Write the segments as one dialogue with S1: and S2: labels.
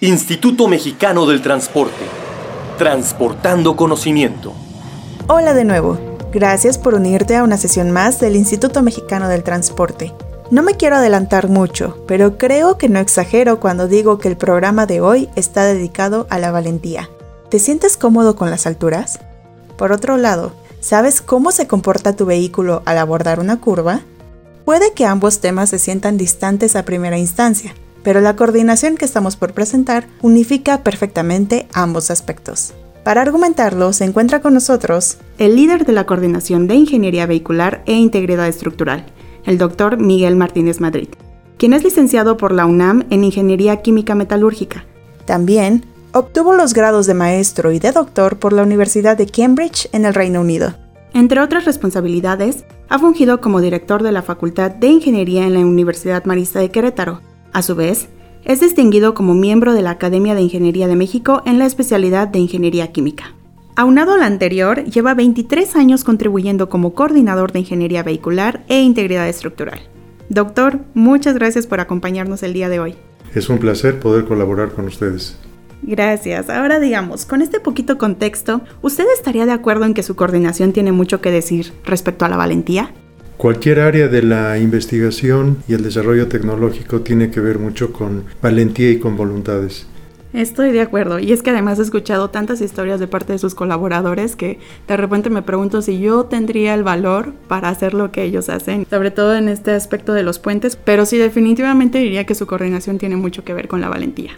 S1: Instituto Mexicano del Transporte. Transportando conocimiento.
S2: Hola de nuevo. Gracias por unirte a una sesión más del Instituto Mexicano del Transporte. No me quiero adelantar mucho, pero creo que no exagero cuando digo que el programa de hoy está dedicado a la valentía. ¿Te sientes cómodo con las alturas? Por otro lado, ¿sabes cómo se comporta tu vehículo al abordar una curva? Puede que ambos temas se sientan distantes a primera instancia, pero la coordinación que estamos por presentar unifica perfectamente ambos aspectos. Para argumentarlo se encuentra con nosotros el líder de la Coordinación de Ingeniería Vehicular e Integridad Estructural, el doctor Miguel Martínez Madrid, quien es licenciado por la UNAM en Ingeniería Química Metalúrgica. También obtuvo los grados de maestro y de doctor por la Universidad de Cambridge en el Reino Unido. Entre otras responsabilidades, ha fungido como director de la Facultad de Ingeniería en la Universidad Marista de Querétaro, a su vez, es distinguido como miembro de la Academia de Ingeniería de México en la especialidad de Ingeniería Química. Aunado a lo anterior, lleva 23 años contribuyendo como coordinador de Ingeniería Vehicular e Integridad Estructural. Doctor, muchas gracias por acompañarnos el día de hoy.
S3: Es un placer poder colaborar con ustedes.
S2: Gracias. Ahora digamos, con este poquito contexto, ¿usted estaría de acuerdo en que su coordinación tiene mucho que decir respecto a la valentía?
S3: Cualquier área de la investigación y el desarrollo tecnológico tiene que ver mucho con valentía y con voluntades.
S2: Estoy de acuerdo, y es que además he escuchado tantas historias de parte de sus colaboradores que de repente me pregunto si yo tendría el valor para hacer lo que ellos hacen, sobre todo en este aspecto de los puentes, pero sí definitivamente diría que su coordinación tiene mucho que ver con la valentía.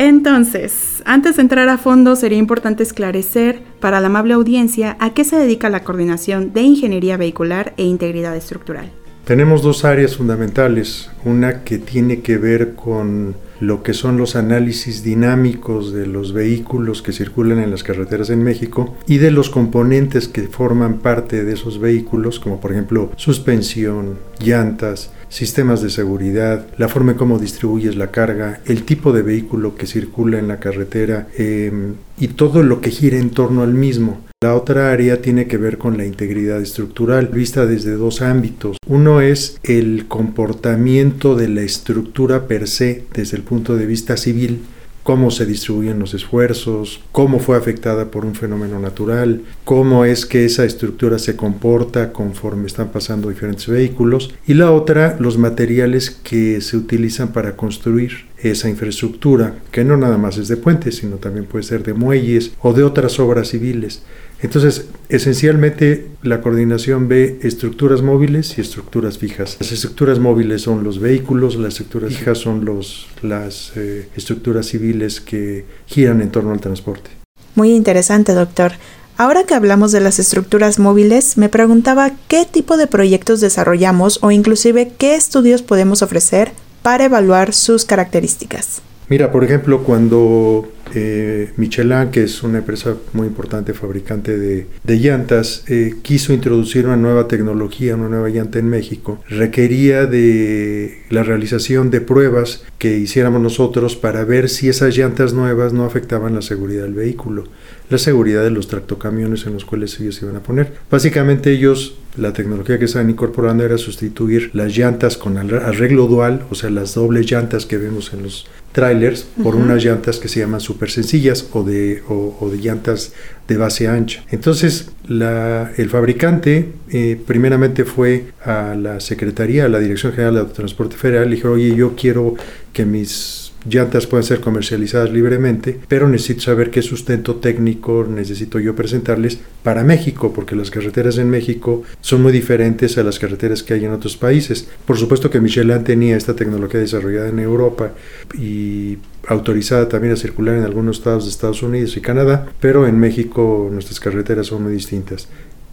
S2: Entonces, antes de entrar a fondo, sería importante esclarecer para la amable audiencia a qué se dedica la coordinación de ingeniería vehicular e integridad estructural.
S3: Tenemos dos áreas fundamentales, una que tiene que ver con lo que son los análisis dinámicos de los vehículos que circulan en las carreteras en México y de los componentes que forman parte de esos vehículos, como por ejemplo suspensión, llantas, sistemas de seguridad, la forma en cómo distribuyes la carga, el tipo de vehículo que circula en la carretera em, y todo lo que gira en torno al mismo. La otra área tiene que ver con la integridad estructural, vista desde dos ámbitos. Uno es el comportamiento de la estructura per se desde el punto de vista civil, cómo se distribuyen los esfuerzos, cómo fue afectada por un fenómeno natural, cómo es que esa estructura se comporta conforme están pasando diferentes vehículos, y la otra, los materiales que se utilizan para construir esa infraestructura, que no nada más es de puentes, sino también puede ser de muelles o de otras obras civiles. Entonces, esencialmente la coordinación ve estructuras móviles y estructuras fijas. Las estructuras móviles son los vehículos, las estructuras fijas son los, las eh, estructuras civiles que giran en torno al transporte.
S2: Muy interesante, doctor. Ahora que hablamos de las estructuras móviles, me preguntaba qué tipo de proyectos desarrollamos o inclusive qué estudios podemos ofrecer para evaluar sus características.
S3: Mira, por ejemplo, cuando eh, Michelin, que es una empresa muy importante fabricante de, llantas, eh, quiso introducir una nueva tecnología, una nueva llanta en México, requería de la realización de pruebas que hiciéramos nosotros para ver si esas llantas nuevas no afectaban la seguridad del vehículo, la seguridad de los tractocamiones en los cuales ellos iban a poner. Básicamente ellos la tecnología que estaban incorporando era sustituir las llantas con arreglo dual, o sea, las dobles llantas que vemos en los trailers, por unas llantas que se llaman super sencillas o de, o, de llantas de base ancha. Entonces, la, el fabricante eh, primeramente fue a la Secretaría, a la Dirección General de Transporte Federal, y dijo, oye, yo quiero que mis llantas pueden ser comercializadas libremente, pero necesito saber qué sustento técnico necesito yo presentarles para México, porque las carreteras en México son muy diferentes a las carreteras que hay en otros países. Por supuesto que Michelin tenía esta tecnología desarrollada en Europa y autorizada también a circular en algunos estados de Estados Unidos y Canadá, pero en México nuestras carreteras son muy distintas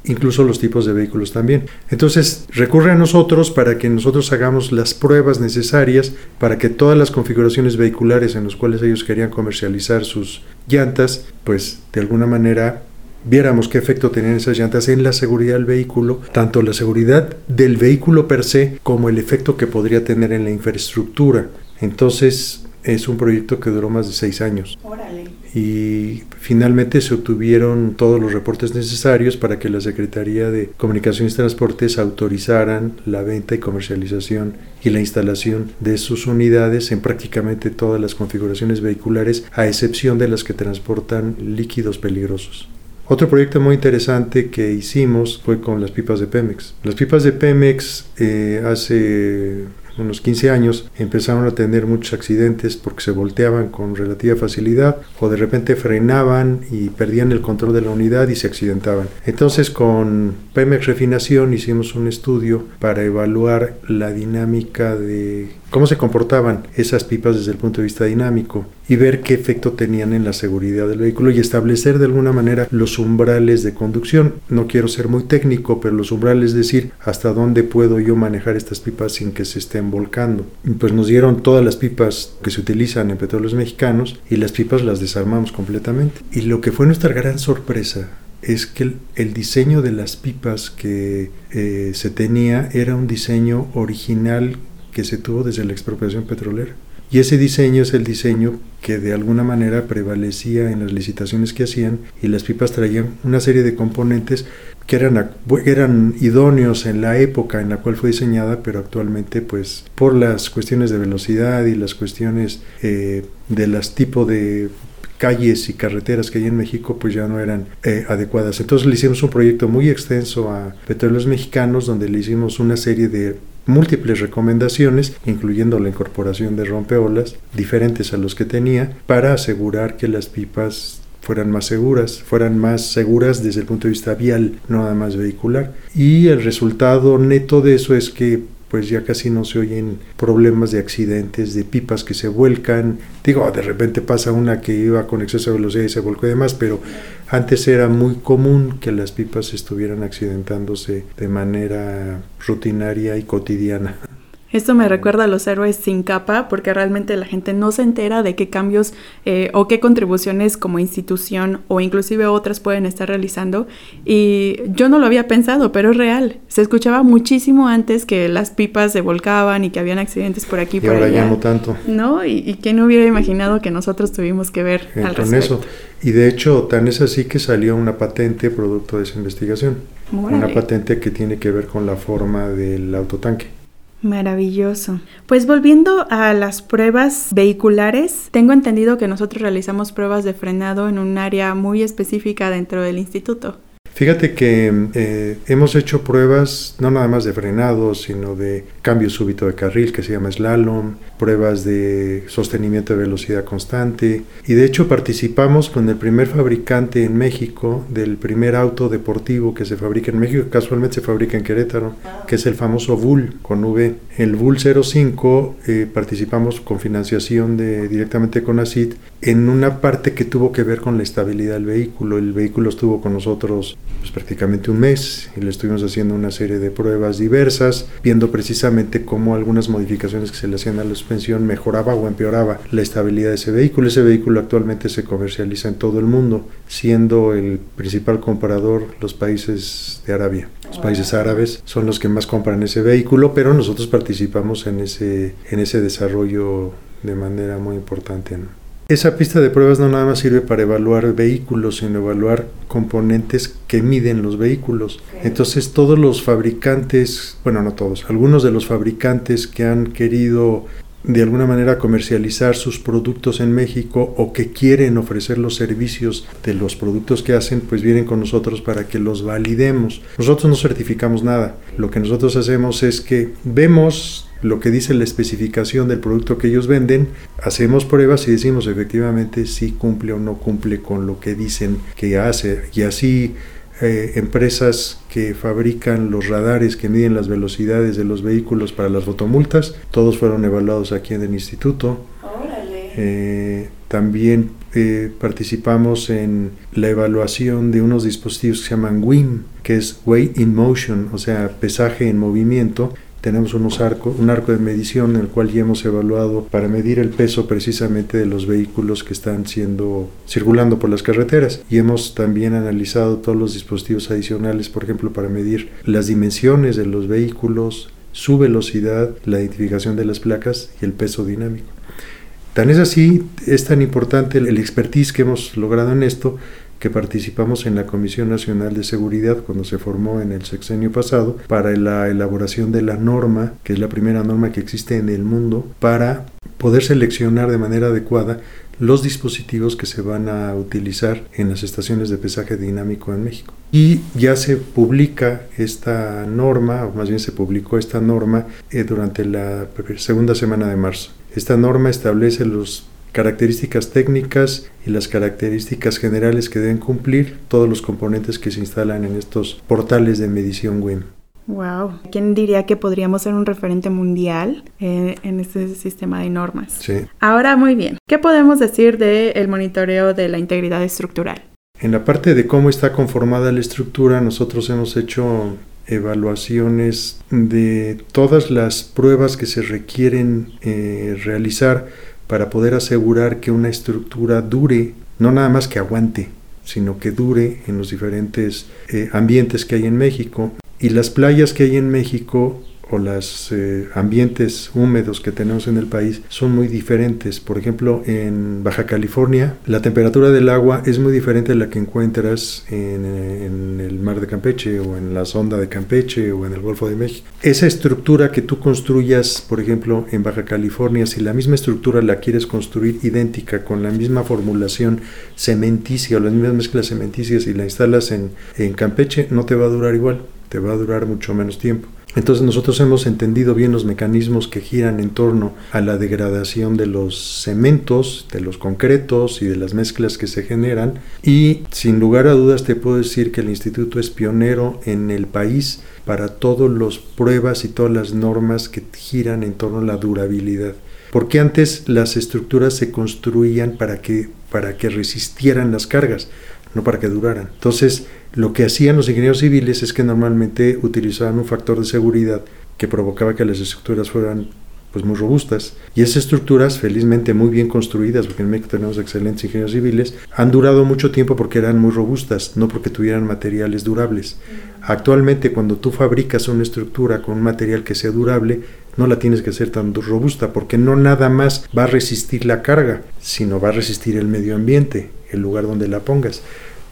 S3: incluso los tipos de vehículos también. Entonces recurre a nosotros para que nosotros hagamos las pruebas necesarias para que todas las configuraciones vehiculares en las cuales ellos querían comercializar sus llantas, pues de alguna manera viéramos qué efecto tenían esas llantas en la seguridad del vehículo, tanto la seguridad del vehículo per se como el efecto que podría tener en la infraestructura. Entonces es un proyecto que duró más de seis años. y finalmente se obtuvieron todos los reportes necesarios para que la Secretaría de Comunicaciones y Transportes autorizaran la venta y comercialización y la instalación de sus unidades en prácticamente todas las configuraciones vehiculares, a excepción de las que transportan líquidos peligrosos. Otro proyecto muy interesante que hicimos fue con las pipas de Pemex. Las pipas de Pemex eh, hace unos 15 años, empezaron a tener muchos accidentes porque se volteaban con relativa facilidad o de repente frenaban y perdían el control de la unidad y se accidentaban. Entonces con Pemex Refinación hicimos un estudio para evaluar la dinámica de cómo se comportaban esas pipas desde el punto de vista dinámico y ver qué efecto tenían en la seguridad del vehículo y establecer de alguna manera los umbrales de conducción. No quiero ser muy técnico, pero los umbrales es decir hasta dónde puedo yo manejar estas pipas sin que se estén volcando. pues nos dieron todas las pipas que se utilizan en petróleos mexicanos y las pipas las desarmamos completamente. Y lo que fue nuestra gran sorpresa es que el, diseño de las pipas que eh, se tenía era un diseño original que se tuvo desde la expropiación petrolera. Y ese diseño es el diseño que de alguna manera prevalecía en las licitaciones que hacían y las pipas traían una serie de componentes que eran, eran idóneos en la época en la cual fue diseñada, pero actualmente pues por las cuestiones de velocidad y las cuestiones eh, de las tipos de calles y carreteras que hay en México pues ya no eran eh, adecuadas. Entonces le hicimos un proyecto muy extenso a Petróleos Mexicanos donde le hicimos una serie de múltiples recomendaciones, incluyendo la incorporación de rompeolas diferentes a los que tenía, para asegurar que las pipas fueran más seguras, fueran más seguras desde el punto de vista vial, no nada más vehicular. Y el resultado neto de eso es que pues ya casi no se oyen problemas de accidentes, de pipas que se vuelcan. Digo, de repente pasa una que iba con exceso de velocidad y se volcó y demás, pero antes era muy común que las pipas estuvieran accidentándose de manera rutinaria y cotidiana.
S2: Esto me recuerda a los héroes sin capa porque realmente la gente no se entera de qué cambios eh, o qué contribuciones como institución o inclusive otras pueden estar realizando. Y yo no lo había pensado, pero es real. Se escuchaba muchísimo antes que las pipas se volcaban y que habían accidentes por aquí y, por
S3: ahora
S2: ya
S3: no tanto.
S2: ¿No? Y, y quién hubiera imaginado que nosotros tuvimos que ver
S3: al con eso. Y de hecho, tan es así que salió una patente producto de esa investigación. Una patente que tiene que ver con la forma del autotanque.
S2: Maravilloso. Pues volviendo a las pruebas vehiculares, tengo entendido que nosotros realizamos pruebas de frenado en un área muy específica dentro del instituto.
S3: Fíjate que eh, hemos hecho pruebas no nada más de frenado, sino de cambio súbito de carril que se llama slalom, pruebas de sostenimiento de velocidad constante y de hecho participamos con el primer fabricante en México del primer auto deportivo que se fabrica en México, casualmente se fabrica en Querétaro, que es el famoso Bull con V. El Bull 05 eh, participamos con financiación de, directamente con ACID en una parte que tuvo que ver con la estabilidad del vehículo. El vehículo estuvo con nosotros pues, prácticamente un mes y le estuvimos haciendo una serie de pruebas diversas, viendo precisamente cómo algunas modificaciones que se le hacían a la suspensión mejoraba o empeoraba la estabilidad de ese vehículo. Ese vehículo actualmente se comercializa en todo el mundo, siendo el principal comprador los países de Arabia. Los países árabes son los que más compran ese vehículo, pero nosotros participamos en ese, en ese desarrollo de manera muy importante. Esa pista de pruebas no nada más sirve para evaluar vehículos, sino evaluar componentes que miden los vehículos. Entonces todos los fabricantes, bueno, no todos, algunos de los fabricantes que han querido de alguna manera comercializar sus productos en México o que quieren ofrecer los servicios de los productos que hacen, pues vienen con nosotros para que los validemos. Nosotros no certificamos nada. Lo que nosotros hacemos es que vemos lo que dice la especificación del producto que ellos venden, hacemos pruebas y decimos efectivamente si cumple o no cumple con lo que dicen que hace. Y así eh, empresas que fabrican los radares que miden las velocidades de los vehículos para las fotomultas, todos fueron evaluados aquí en el instituto. Eh, también eh, participamos en la evaluación de unos dispositivos que se llaman WIM, que es Weight in Motion, o sea, pesaje en movimiento, tenemos unos arco, un arco de medición en el cual ya hemos evaluado para medir el peso precisamente de los vehículos que están siendo circulando por las carreteras y hemos también analizado todos los dispositivos adicionales, por ejemplo, para medir las dimensiones de los vehículos, su velocidad, la identificación de las placas y el peso dinámico. Tan es así, es tan importante el expertise que hemos logrado en esto, que participamos en la Comisión Nacional de Seguridad cuando se formó en el sexenio pasado para la elaboración de la norma, que es la primera norma que existe en el mundo, para poder seleccionar de manera adecuada los dispositivos que se van a utilizar en las estaciones de pesaje dinámico en México. Y ya se publica esta norma, o más bien se publicó esta norma eh, durante la segunda semana de marzo. Esta norma establece los características técnicas y las características generales que deben cumplir todos los componentes que se instalan en estos portales de medición WIM.
S2: Wow, ¿quién diría que podríamos ser un referente mundial eh, en este sistema de normas?
S3: Sí.
S2: Ahora, muy bien, ¿qué podemos decir del monitoreo de la integridad estructural?
S3: En la parte de cómo está conformada la estructura, nosotros hemos hecho evaluaciones de todas las pruebas que se requieren eh, realizar para poder asegurar que una estructura dure, no nada más que aguante, sino que dure en los diferentes eh, ambientes que hay en México. Y las playas que hay en México o los eh, ambientes húmedos que tenemos en el país son muy diferentes. Por ejemplo, en Baja California la temperatura del agua es muy diferente a la que encuentras en, el mar de Campeche o en la sonda de Campeche o en el Golfo de México. Esa estructura que tú construyas, por ejemplo, en Baja California, si la misma estructura la quieres construir idéntica, con la misma formulación cementicia o las mismas mezclas cementicias y la instalas en, en Campeche, no te va a durar igual, te va a durar mucho menos tiempo. Entonces nosotros hemos entendido bien los mecanismos que giran en torno a la degradación de los cementos, de los concretos y de las mezclas que se generan y sin lugar a dudas te puedo decir que el instituto es pionero en el país para todas las pruebas y todas las normas que giran en torno a la durabilidad. Porque antes las estructuras se construían para que, para que resistieran las cargas, no para que duraran. Entonces, lo que hacían los ingenieros civiles es que normalmente utilizaban un factor de seguridad que provocaba que las estructuras fueran pues muy robustas. Y esas estructuras, felizmente muy bien construidas, porque en México tenemos excelentes ingenieros civiles, han durado mucho tiempo porque eran muy robustas, no porque tuvieran materiales durables. Actualmente, cuando tú fabricas una estructura con un material que sea durable, no la tienes que hacer tan robusta, porque no nada más va a resistir la carga, sino va a resistir el medio ambiente, el lugar donde la pongas.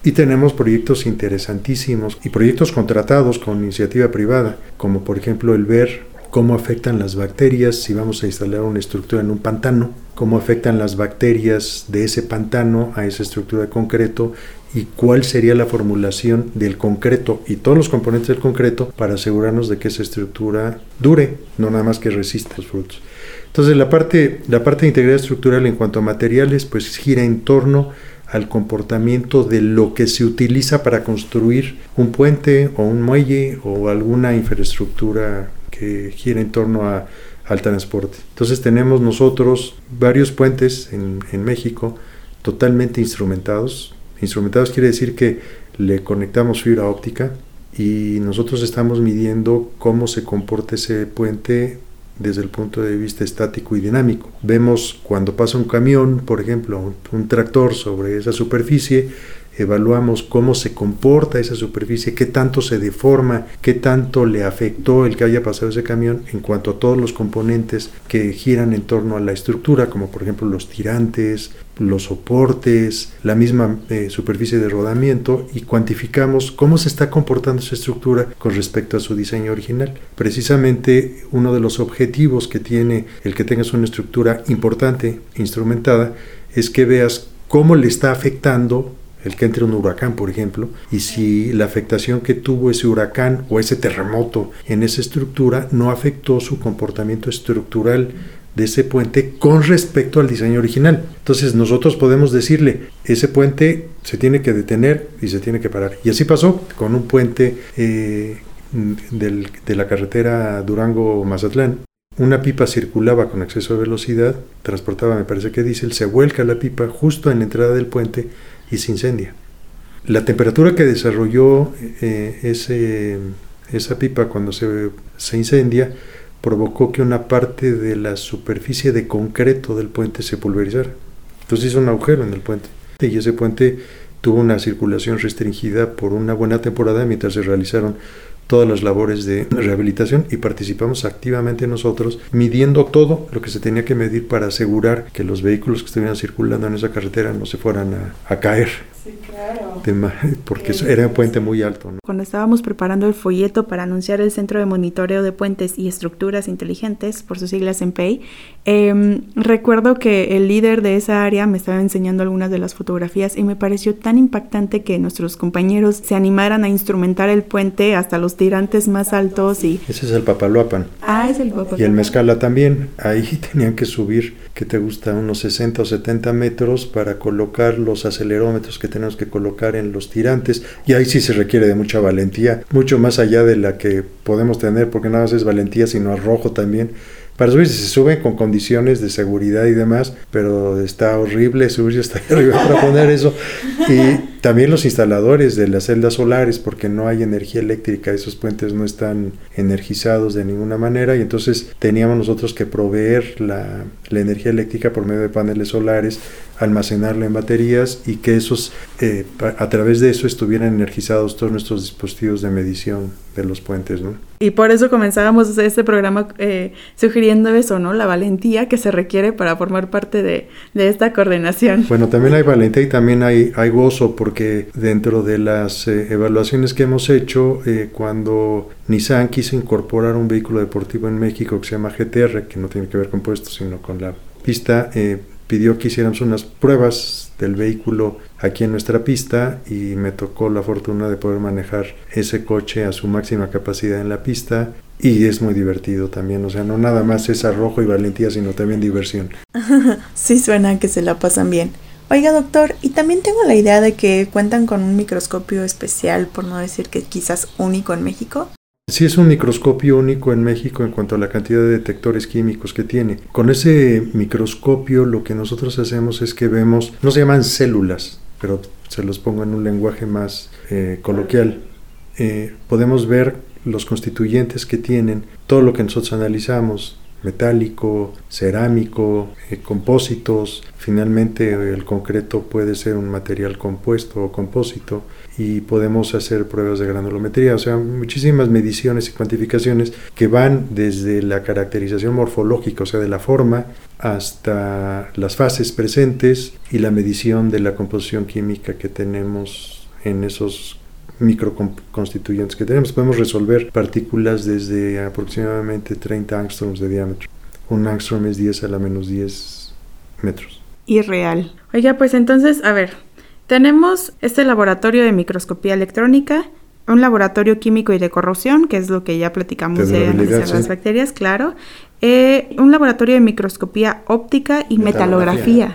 S3: Y tenemos proyectos interesantísimos y proyectos contratados con iniciativa privada, como por ejemplo el ver cómo afectan las bacterias si vamos a instalar una estructura en un pantano, cómo afectan las bacterias de ese pantano a esa estructura de concreto y cuál sería la formulación del concreto y todos los componentes del concreto para asegurarnos de que esa estructura dure, no nada más que resista los frutos. Entonces la parte, la parte de integridad estructural en cuanto a materiales pues gira en torno al comportamiento de lo que se utiliza para construir un puente o un muelle o alguna infraestructura que gira en torno a, al transporte. Entonces tenemos nosotros varios puentes en, en México totalmente instrumentados. Instrumentados quiere decir que le conectamos fibra óptica y nosotros estamos midiendo cómo se comporta ese puente desde el punto de vista estático y dinámico. Vemos cuando pasa un camión, por ejemplo, un, tractor sobre esa superficie, evaluamos cómo se comporta esa superficie, qué tanto se deforma, qué tanto le afectó el que haya pasado ese camión en cuanto a todos los componentes que giran en torno a la estructura, como por ejemplo los tirantes, los soportes, la misma eh, superficie de rodamiento y cuantificamos cómo se está comportando esa estructura con respecto a su diseño original. Precisamente uno de los objetivos que tiene el que tengas una estructura importante, instrumentada, es que veas cómo le está afectando el que entre un huracán, por ejemplo, y si la afectación que tuvo ese huracán o ese terremoto en esa estructura no afectó su comportamiento estructural de ese puente con respecto al diseño original. Entonces nosotros podemos decirle, ese puente se tiene que detener y se tiene que parar. Y así pasó con un puente eh, de la carretera Durango-Mazatlán. Una pipa circulaba con exceso de velocidad, transportaba, me parece que diésel, se vuelca la pipa justo en la entrada del puente y se incendia. La temperatura que desarrolló eh, ese, esa pipa cuando se, se incendia provocó que una parte de la superficie de concreto del puente se pulverizara. Entonces hizo un agujero en el puente. Y ese puente tuvo una circulación restringida por una buena temporada mientras se realizaron todas las labores de rehabilitación y participamos activamente nosotros midiendo todo lo que se tenía que medir para asegurar que los vehículos que estuvieran circulando en esa carretera no se fueran a, a caer.
S2: Sí, claro.
S3: porque era un puente muy alto. ¿no?
S2: Cuando estábamos preparando el folleto para anunciar el Centro de Monitoreo de Puentes y Estructuras Inteligentes, por sus siglas en PEI, eh, recuerdo que el líder de esa área me estaba enseñando algunas de las fotografías y me pareció tan impactante que nuestros compañeros se animaran a instrumentar el puente hasta los tirantes más altos y...
S3: Ese es el Papaloapan.
S2: Ah, es el Papaloapan.
S3: Y el Mezcala también. Ahí tenían que subir, que te gusta, unos 60 o 70 metros para colocar los acelerómetros que tenemos que colocar en los tirantes. Y ahí sí se requiere de mucha valentía, mucho más allá de la que podemos tener, porque nada más es valentía, sino arrojo también para subirse se suben con condiciones de seguridad y demás, pero está horrible subirse hasta arriba para poner eso. Y también los instaladores de las celdas solares, porque no hay energía eléctrica, esos puentes no están energizados de ninguna manera, y entonces teníamos nosotros que proveer la, la energía eléctrica por medio de paneles solares, almacenarla en baterías y que esos, eh, a través de eso estuvieran energizados todos nuestros dispositivos de medición de los puentes, ¿no?
S2: Y por eso comenzábamos este programa eh, sugiriendo eso, ¿no? La valentía que se requiere para formar parte de, de, esta coordinación.
S3: Bueno, también hay valentía y también hay, hay gozo, porque dentro de las eh, evaluaciones que hemos hecho, eh, cuando Nissan quiso incorporar un vehículo deportivo en México que se llama GTR, que no tiene que ver con puestos, sino con la pista, pidió que hiciéramos unas pruebas del vehículo aquí en nuestra pista y me tocó la fortuna de poder manejar ese coche a su máxima capacidad en la pista y es muy divertido también, o sea, no nada más es arrojo y valentía, sino también diversión.
S2: sí suena que se la pasan bien. Oiga, doctor, y también tengo la idea de que cuentan con un microscopio especial, por no decir que quizás único en México.
S3: Sí es un microscopio único en México en cuanto a la cantidad de detectores químicos que tiene. Con ese microscopio lo que nosotros hacemos es que vemos, no se llaman células, pero se los pongo en un lenguaje más eh, coloquial. Eh, podemos ver los constituyentes que tienen todo lo que nosotros analizamos, metálico, cerámico, eh, compósitos. Finalmente el concreto puede ser un material compuesto o compósito y podemos hacer pruebas de granulometría, o sea, muchísimas mediciones y cuantificaciones que van desde la caracterización morfológica, o sea, de la forma, hasta las fases presentes y la medición de la composición química que tenemos en esos microconstituyentes que tenemos. Podemos resolver partículas desde aproximadamente 30 angstroms de diámetro. Un angstrom es 10 a la menos 10 metros.
S2: Irreal. Oiga, pues entonces, a ver, tenemos este laboratorio de microscopía electrónica, un laboratorio químico y de corrosión, que es lo que ya platicamos de, analizar las bacterias, claro. Eh, un laboratorio de microscopía óptica y metalografía.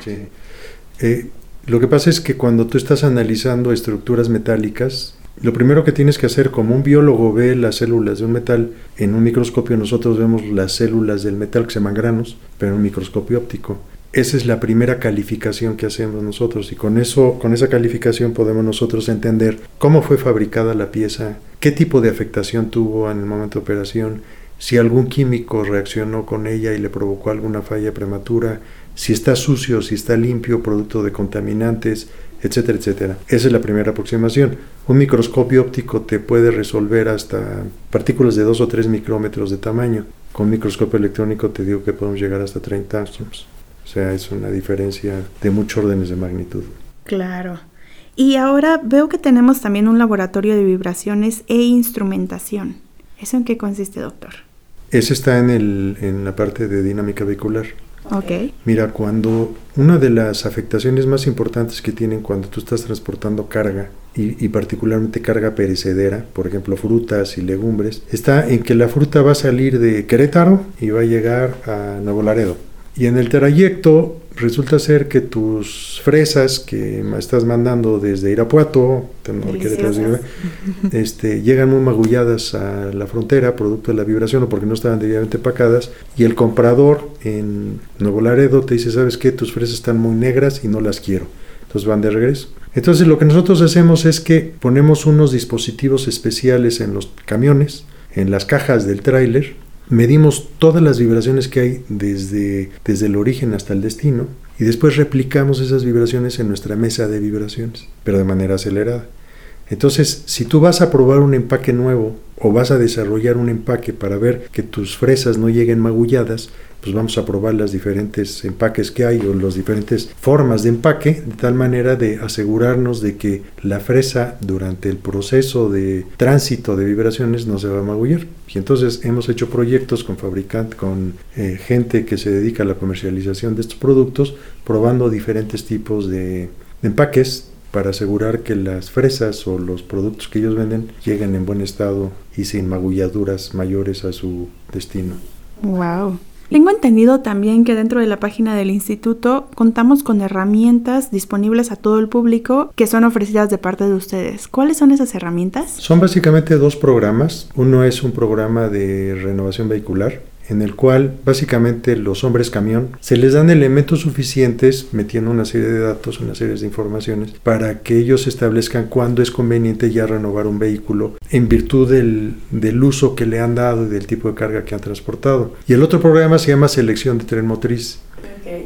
S3: Eh, lo que pasa es que cuando tú estás analizando estructuras metálicas, lo primero que tienes que hacer, como un biólogo ve las células de un metal, en un microscopio nosotros vemos las células del metal que se llaman granos, pero en un microscopio óptico. Esa es la primera calificación que hacemos nosotros y con eso, con esa calificación podemos nosotros entender cómo fue fabricada la pieza, qué tipo de afectación tuvo en el momento de operación, si algún químico reaccionó con ella y le provocó alguna falla prematura, si está sucio, si está limpio, producto de contaminantes, etcétera, etcétera. Esa es la primera aproximación. Un microscopio óptico te puede resolver hasta partículas de 2 o 3 micrómetros de tamaño. Con un microscopio electrónico te digo que podemos llegar hasta 30 angstroms. O sea, es una diferencia de muchos órdenes de magnitud.
S2: Claro. Y ahora veo que tenemos también un laboratorio de vibraciones e instrumentación. ¿Eso en qué consiste, doctor?
S3: Ese está en, el, en la parte de dinámica vehicular.
S2: Okay.
S3: Mira, cuando una de las afectaciones más importantes que tienen cuando tú estás transportando carga, y, y, particularmente carga perecedera, por ejemplo frutas y legumbres, está en que la fruta va a salir de Querétaro y va a llegar a Nuevo Laredo. Y en el trayecto resulta ser que tus fresas que estás mandando desde Irapuato, este, llegan muy magulladas a la frontera, producto de la vibración o porque no estaban debidamente empacadas, y el comprador en Nuevo Laredo te dice, ¿sabes qué? Tus fresas están muy negras y no las quiero. Entonces van de regreso. Entonces lo que nosotros hacemos es que ponemos unos dispositivos especiales en los camiones, en las cajas del tráiler, medimos todas las vibraciones que hay desde, desde el origen hasta el destino y después replicamos esas vibraciones en nuestra mesa de vibraciones, pero de manera acelerada. Entonces, si tú vas a probar un empaque nuevo o vas a desarrollar un empaque para ver que tus fresas no lleguen magulladas, pues vamos a probar las diferentes empaques que hay o las diferentes formas de empaque, de tal manera de asegurarnos de que la fresa durante el proceso de tránsito de vibraciones no se va a magullar. Y entonces hemos hecho proyectos con fabricantes, con eh, gente que se dedica a la comercialización de estos productos, probando diferentes tipos de empaques para asegurar que las fresas o los productos que ellos venden lleguen en buen estado y sin magulladuras mayores a su destino.
S2: Wow. Tengo entendido también que dentro de la página del instituto contamos con herramientas disponibles a todo el público que son ofrecidas de parte de ustedes. ¿Cuáles son esas herramientas?
S3: Son básicamente dos programas. Uno es un programa de renovación vehicular en el cual básicamente los hombres camión se les dan elementos suficientes metiendo una serie de datos, una serie de informaciones para que ellos establezcan cuándo es conveniente ya renovar un vehículo en virtud del, del uso que le han dado y del tipo de carga que han transportado. Y el otro programa se llama selección de tren motriz,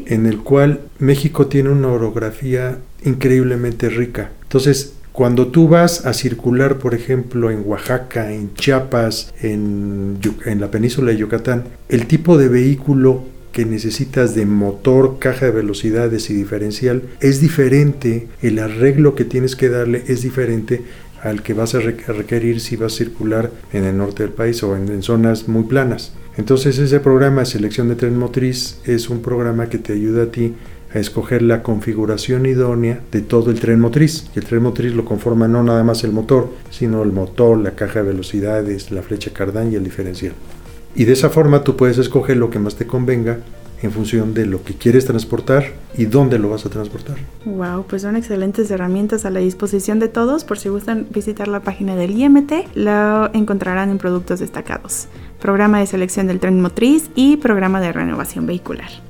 S3: en el cual México tiene una orografía increíblemente rica. Entonces, cuando tú vas a circular, por ejemplo, en Oaxaca, en Chiapas, en, la península de Yucatán, el tipo de vehículo que necesitas de motor, caja de velocidades y diferencial es diferente, el arreglo que tienes que darle es diferente al que vas a requerir si vas a circular en el norte del país o en, en zonas muy planas. Entonces ese programa de selección de tren motriz es un programa que te ayuda a ti a escoger la configuración idónea de todo el tren motriz. Y el tren motriz lo conforma no nada más el motor, sino el motor, la caja de velocidades, la flecha cardán y el diferencial. Y de esa forma tú puedes escoger lo que más te convenga en función de lo que quieres transportar y dónde lo vas a transportar.
S2: Wow, pues son excelentes herramientas a la disposición de todos. Por si gustan visitar la página del IMT, lo encontrarán en productos destacados. Programa de selección del tren motriz y programa de renovación vehicular.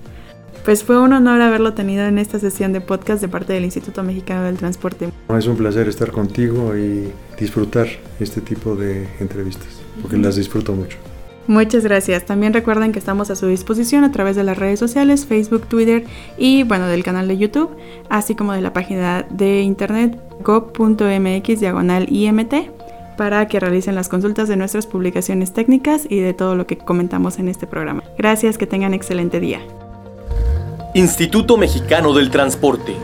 S2: Pues fue un honor haberlo tenido en esta sesión de podcast de parte del Instituto Mexicano del Transporte.
S3: Es un placer estar contigo y disfrutar este tipo de entrevistas, porque las disfruto mucho.
S2: Muchas gracias. También recuerden que estamos a su disposición a través de las redes sociales, Facebook, Twitter y bueno, del canal de YouTube, así como de la página de internet go.mx diagonal IMT para que realicen las consultas de nuestras publicaciones técnicas y de todo lo que comentamos en este programa. Gracias, que tengan excelente día.
S1: Instituto Mexicano del Transporte